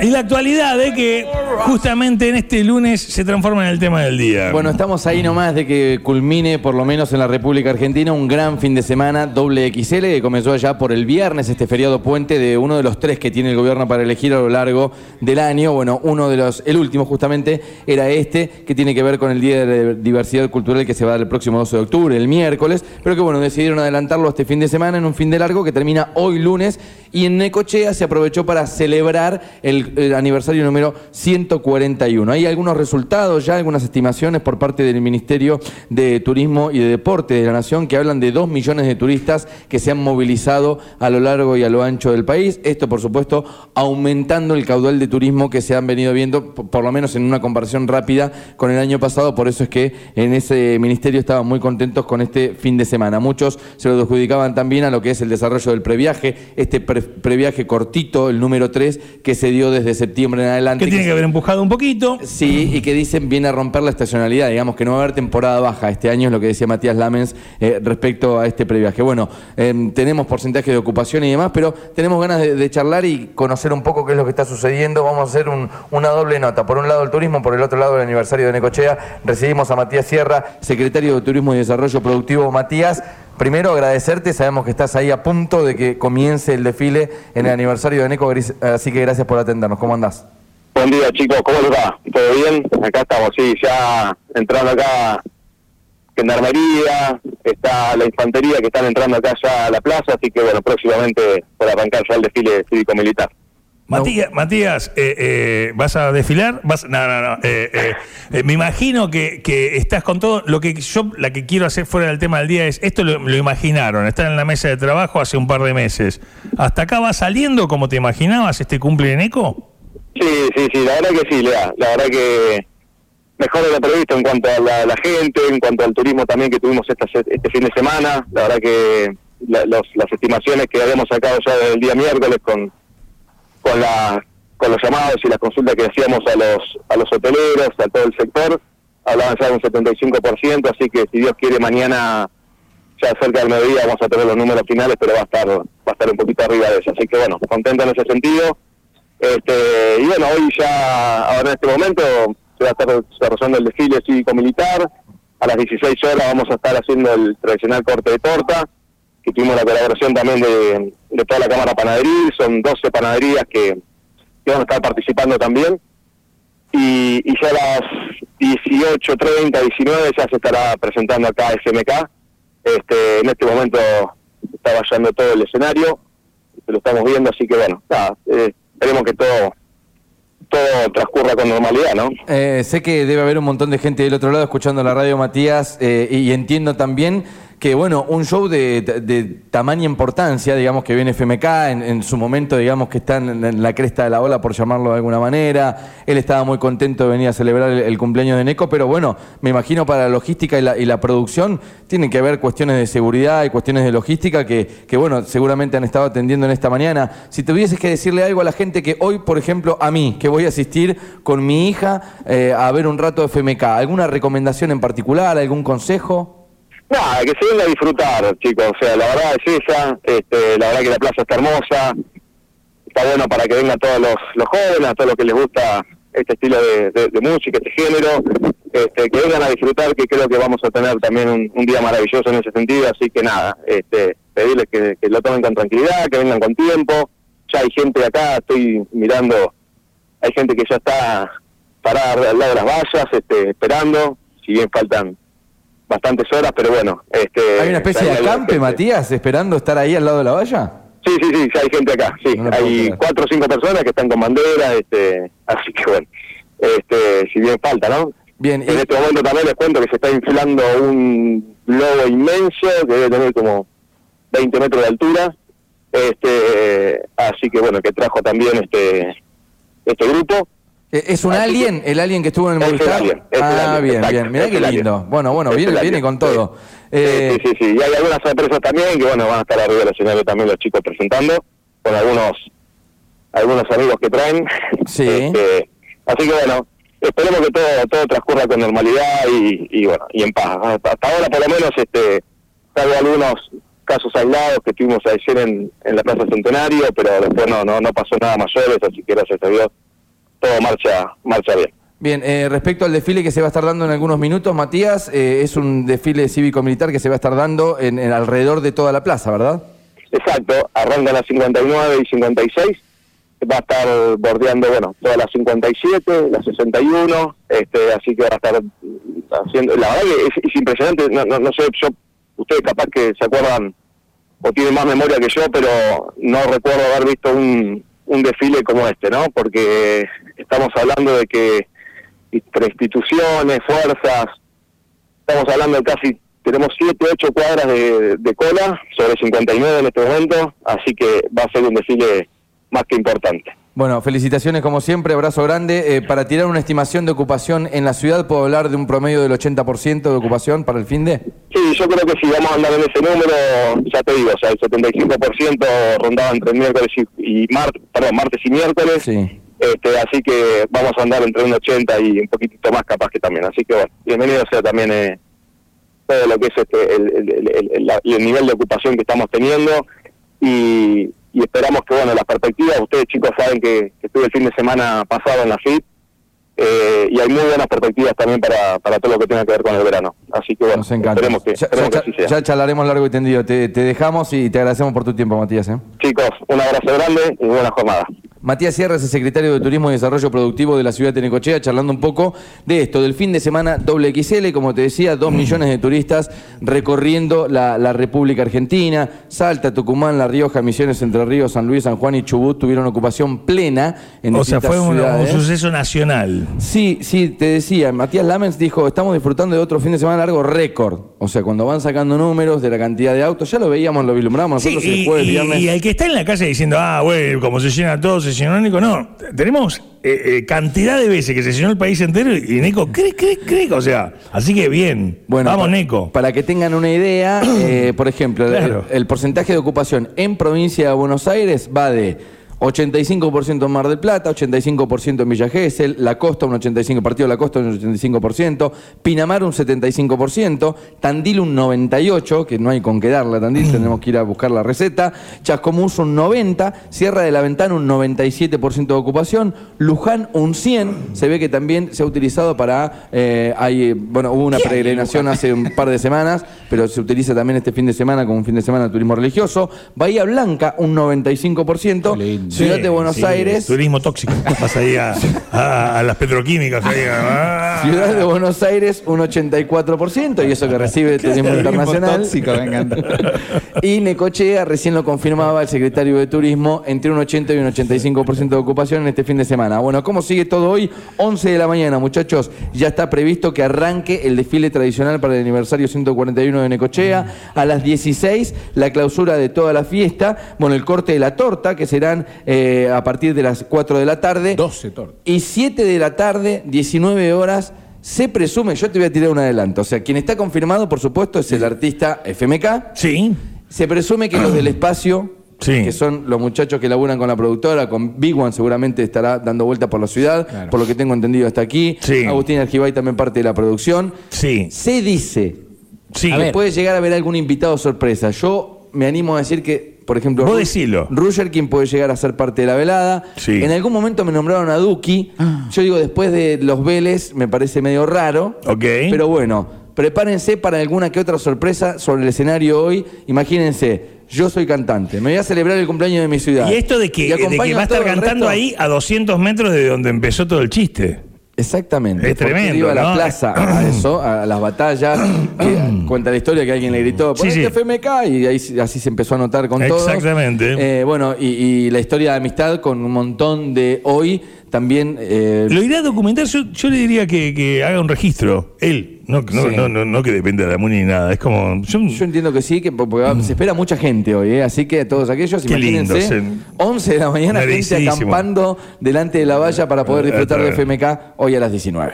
Y la actualidad de que justamente en este lunes se transforma en el tema del día. Bueno, estamos ahí nomás de que culmine, por lo menos en la República Argentina, un gran fin de semana doble XL que comenzó ya por el viernes, este feriado puente de uno de los tres que tiene el gobierno para elegir a lo largo del año. Bueno, uno de los, el último justamente, era este, que tiene que ver con el Día de Diversidad Cultural que se va a dar el próximo 12 de octubre, el miércoles, pero que bueno, decidieron adelantarlo este fin de semana en un fin de largo que termina hoy lunes y en Necochea se aprovechó para celebrar el, aniversario número 141. Hay algunos resultados ya, algunas estimaciones por parte del Ministerio de Turismo y de Deporte de la Nación que hablan de 2 millones de turistas que se han movilizado a lo largo y a lo ancho del país. Esto, por supuesto, aumentando el caudal de turismo que se han venido viendo, por lo menos en una comparación rápida con el año pasado. Por eso es que en ese ministerio estaban muy contentos con este fin de semana. Muchos se lo adjudicaban también a lo que es el desarrollo del previaje, este pre previaje cortito, el número 3, que se dio desde septiembre en adelante. Que tiene que, haber empujado un poquito. Sí, y que dicen viene a romper la estacionalidad, digamos que no va a haber temporada baja este año, es lo que decía Matías Lamens eh, respecto a este previaje. Bueno, em, tenemos porcentaje de ocupación y demás, pero tenemos ganas de, charlar y conocer un poco qué es lo que está sucediendo. Vamos a hacer una doble nota. Por un lado el turismo, por el otro lado el aniversario de Necochea. Recibimos a Matías Sierra, secretario de Turismo y Desarrollo Productivo. Matías, Primero agradecerte, sabemos que estás ahí a punto de que comience el desfile en el aniversario de NECO, así que gracias por atendernos. ¿Cómo andás? Buen día chicos, ¿cómo les va? ¿Todo bien? Acá estamos, sí, ya entrando acá Gendarmería, está la infantería que están entrando acá ya a la plaza, así que bueno, próximamente por arrancar ya el desfile cívico-militar. Matías, Matías eh, eh, ¿vas a desfilar? ¿Vas? No, no, no. Eh, me imagino que, estás con todo. Lo que yo, la que quiero hacer fuera del tema del día es, esto lo, imaginaron, están en la mesa de trabajo hace un par de meses. ¿Hasta acá va saliendo como te imaginabas este cumple en ECO? Sí, sí, sí, la verdad que sí, Lea. La verdad que mejor de lo previsto en cuanto a la, gente, en cuanto al turismo también que tuvimos este fin de semana. La verdad que las estimaciones que habíamos sacado ya del día miércoles con con la con los llamados y las consultas que hacíamos a los a los hoteleros, a todo el sector, hablaban ya de un 75%, así que si Dios quiere mañana ya cerca del mediodía vamos a tener los números finales, pero va a estar va a estar un poquito arriba de eso, así que bueno, contento en ese sentido. Este, y bueno, hoy ya, ahora en este momento, se va a estar desarrollando el desfile cívico-militar. A las 16 horas vamos a estar haciendo el tradicional corte de torta que tuvimos la colaboración también de, toda la Cámara Panadería, son 12 panaderías que, van a estar participando también. Y, ya a las 18.30, 19 ya se estará presentando acá SMK. Este, en este momento está vallando todo el escenario, lo estamos viendo, así que bueno, eh, esperemos que todo todo transcurra con normalidad, ¿no? Eh, sé que debe haber un montón de gente del otro lado escuchando la radio, Matías, eh, y entiendo también que bueno, un show de, de, tamaña importancia, digamos que viene FMK, en, su momento digamos que está en, la cresta de la ola, por llamarlo de alguna manera, él estaba muy contento de venir a celebrar el, cumpleaños de Neco, pero bueno, me imagino para la logística y la, producción tienen que haber cuestiones de seguridad y cuestiones de logística que, que, bueno, seguramente han estado atendiendo en esta mañana. Si tuvieses que decirle algo a la gente que hoy, por ejemplo, a mí, que voy a asistir con mi hija eh, a ver un rato FMK, ¿alguna recomendación en particular, algún consejo? Nada, que se venga a disfrutar, chicos. O sea, la verdad es esa. Este, la verdad que la plaza está hermosa. Está bueno para que vengan todos los, los jóvenes, a todos los que les gusta este estilo de, música, este género. Este, que vengan a disfrutar, que creo que vamos a tener también un, día maravilloso en ese sentido. Así que nada, este, pedirles que, lo tomen con tranquilidad, que vengan con tiempo. Ya hay gente acá, estoy mirando, hay gente que ya está parada al lado de las vallas, este, esperando. Si bien faltan bastantes horas, pero bueno. Este, ¿Hay una especie de acampe, Matías, esperando estar ahí al lado de la valla? Sí, sí, sí, ya hay gente acá, sí. hay cuatro o cinco personas que están con bandera, este, así que bueno, este, si bien falta, ¿no? Bien. En este momento también les cuento que se está inflando un globo inmenso, que debe tener como 20 metros de altura, este, así que bueno, que trajo también este, este grupo ¿Es un alien? ¿El alien que estuvo en el Movistar? ah, bien, bien. Mirá qué lindo. Bueno, bueno, viene, viene con todo. Eh, sí, sí, sí. Y hay algunas sorpresas también que, bueno, van a estar arriba del escenario también los chicos presentando, con algunos algunos amigos que traen. Sí. Este, así que, bueno, esperemos que todo todo transcurra con normalidad y, y bueno, y en paz. Hasta, ahora, por lo menos, este salvo algunos casos aislados que tuvimos ayer en, en la Plaza Centenario, pero después no, no, no pasó nada mayores, así que gracias a Dios todo marcha, marcha bien. Bien, eh, respecto al desfile que se va a estar dando en algunos minutos, Matías, eh, es un desfile cívico-militar que se va a estar dando en, en alrededor de toda la plaza, ¿verdad? Exacto, arranca las 59 y 56, va a estar bordeando, bueno, todas las 57, las 61, este, así que va a estar haciendo, la verdad que es, impresionante, no, no, no, sé, yo, ustedes capaz que se acuerdan o tienen más memoria que yo, pero no recuerdo haber visto un, un desfile como este, ¿no? Porque estamos hablando de que entre instituciones, fuerzas, estamos hablando de casi, tenemos 7, 8 cuadras de, de, cola, sobre 59 en este momento, así que va a ser un desfile más que importante. Bueno, felicitaciones como siempre, abrazo grande. Eh, para tirar una estimación de ocupación en la ciudad, ¿puedo hablar de un promedio del 80% de ocupación para el fin de? Sí, yo creo que si vamos a andar en ese número, ya te digo, o sea, el 75% rondaba entre miércoles y, y perdón, martes y miércoles. Sí este, así que vamos a andar entre un 80 y un poquitito más capaz que también. Así que bueno, bienvenido sea también eh, todo lo que es este, el, el, el, nivel de ocupación que estamos teniendo y, y, esperamos que, bueno, las perspectivas, ustedes chicos saben que, estuve el fin de semana pasado en la FIT eh, y hay muy buenas perspectivas también para, para todo lo que tenga que ver con el verano. Así que bueno, esperemos que, ya, ya, así sea. Ya charlaremos largo y tendido. Te, te, dejamos y te agradecemos por tu tiempo, Matías. ¿eh? Chicos, un abrazo grande y buena jornada. Matías Sierra es el secretario de Turismo y Desarrollo Productivo de la ciudad de Necochea, charlando un poco de esto, del fin de semana doble XL, como te decía, dos millones de turistas recorriendo la, la, República Argentina, Salta, Tucumán, La Rioja, Misiones, Entre Ríos, San Luis, San Juan y Chubut tuvieron ocupación plena en O sea, fue un, un, suceso nacional. Sí, sí, te decía, Matías Lamens dijo, estamos disfrutando de otro fin de semana largo récord. O sea, cuando van sacando números de la cantidad de autos, ya lo veíamos, lo vislumbramos nosotros sí, el jueves, y, viernes. Y el que está en la calle diciendo, ah, güey, como se llena todo, se llenó Nico, no. Tenemos eh, eh, cantidad de veces que se llenó el país entero y Nico, cric, cric, cric. O sea, así que bien. Bueno, Vamos, Nico. Para que tengan una idea, eh, por ejemplo, claro. el, el porcentaje de ocupación en provincia de Buenos Aires va de 85% en Mar del Plata, 85% en Villa Gesell, La Costa un 85%, Partido de la Costa un 85%, Pinamar un 75%, Tandil un 98%, que no hay con qué darla Tandil, tenemos que ir a buscar la receta, Chascomús un 90%, Sierra de la Ventana un 97% de ocupación, Luján un 100%, se ve que también se ha utilizado para, eh, hay, bueno, hubo una peregrinación hace un par de semanas, pero se utiliza también este fin de semana como un fin de semana de turismo religioso, Bahía Blanca un 95%, Ciudad Sí, de Buenos sí, Aires. Turismo tóxico. Vas ahí a, a- a las petroquímicas. ahí, ah. Ciudad de Buenos Aires un 84% y eso que recibe el turismo internacional. tóxico, me encanta. Y Necochea recién lo confirmaba el secretario de Turismo entre un 80 y un 85% de ocupación en este fin de semana. Bueno, ¿cómo sigue todo hoy? 11 de la mañana, muchachos. Ya está previsto que arranque el desfile tradicional para el aniversario 141 de Necochea. A las 16 la clausura de toda la fiesta. Bueno, el corte de la torta que serán eh, a partir de las 4 de la tarde. 12 tortas. Y 7 de la tarde, 19 horas, se presume, yo te voy a tirar un adelanto, o sea, quien está confirmado, por supuesto, es el artista FMK. Sí. Se presume que los del espacio, Sí. que son los muchachos que laburan con la productora, con Big One seguramente estará dando vuelta por la ciudad, Claro. por lo que tengo entendido hasta aquí. Sí. Agustín Argibay también parte de la producción. Sí. Se dice Sí. que puede llegar a haber algún invitado sorpresa. Yo me animo a decir que, por ejemplo, Vos decilo. Roger King puede llegar a ser parte de la velada. Sí. En algún momento me nombraron a Duki. Yo digo, después de los Vélez, me parece medio raro. Ok. Pero bueno, prepárense para alguna que otra sorpresa sobre el escenario hoy. Imagínense, yo soy cantante, me voy a celebrar el cumpleaños de mi ciudad. Y esto de que, de que va a estar cantando resto. ahí a 200 metros de donde empezó todo el chiste. Exactamente. Es tremendo, Iba a la ¿no? plaza a eso, a las batallas. que cuenta la historia que alguien le gritó, Sí, sí. FMK, y ahí, así se empezó a notar con todos. Exactamente. Eh, bueno, y, y la historia de amistad con un montón de hoy también. eh, Lo irá a documentar, yo, yo le diría que, que haga un registro, él, no, no, Sí. no, no, no que dependa de la MUNI ni nada, es como... yo- yo entiendo que sí, que porque se espera mucha gente hoy, ¿eh? así que todos aquellos, Qué lindo, imagínense, se- 11 de la mañana, gente acampando delante de la valla para poder Eh, disfrutar de está bien. FMK hoy a las 19.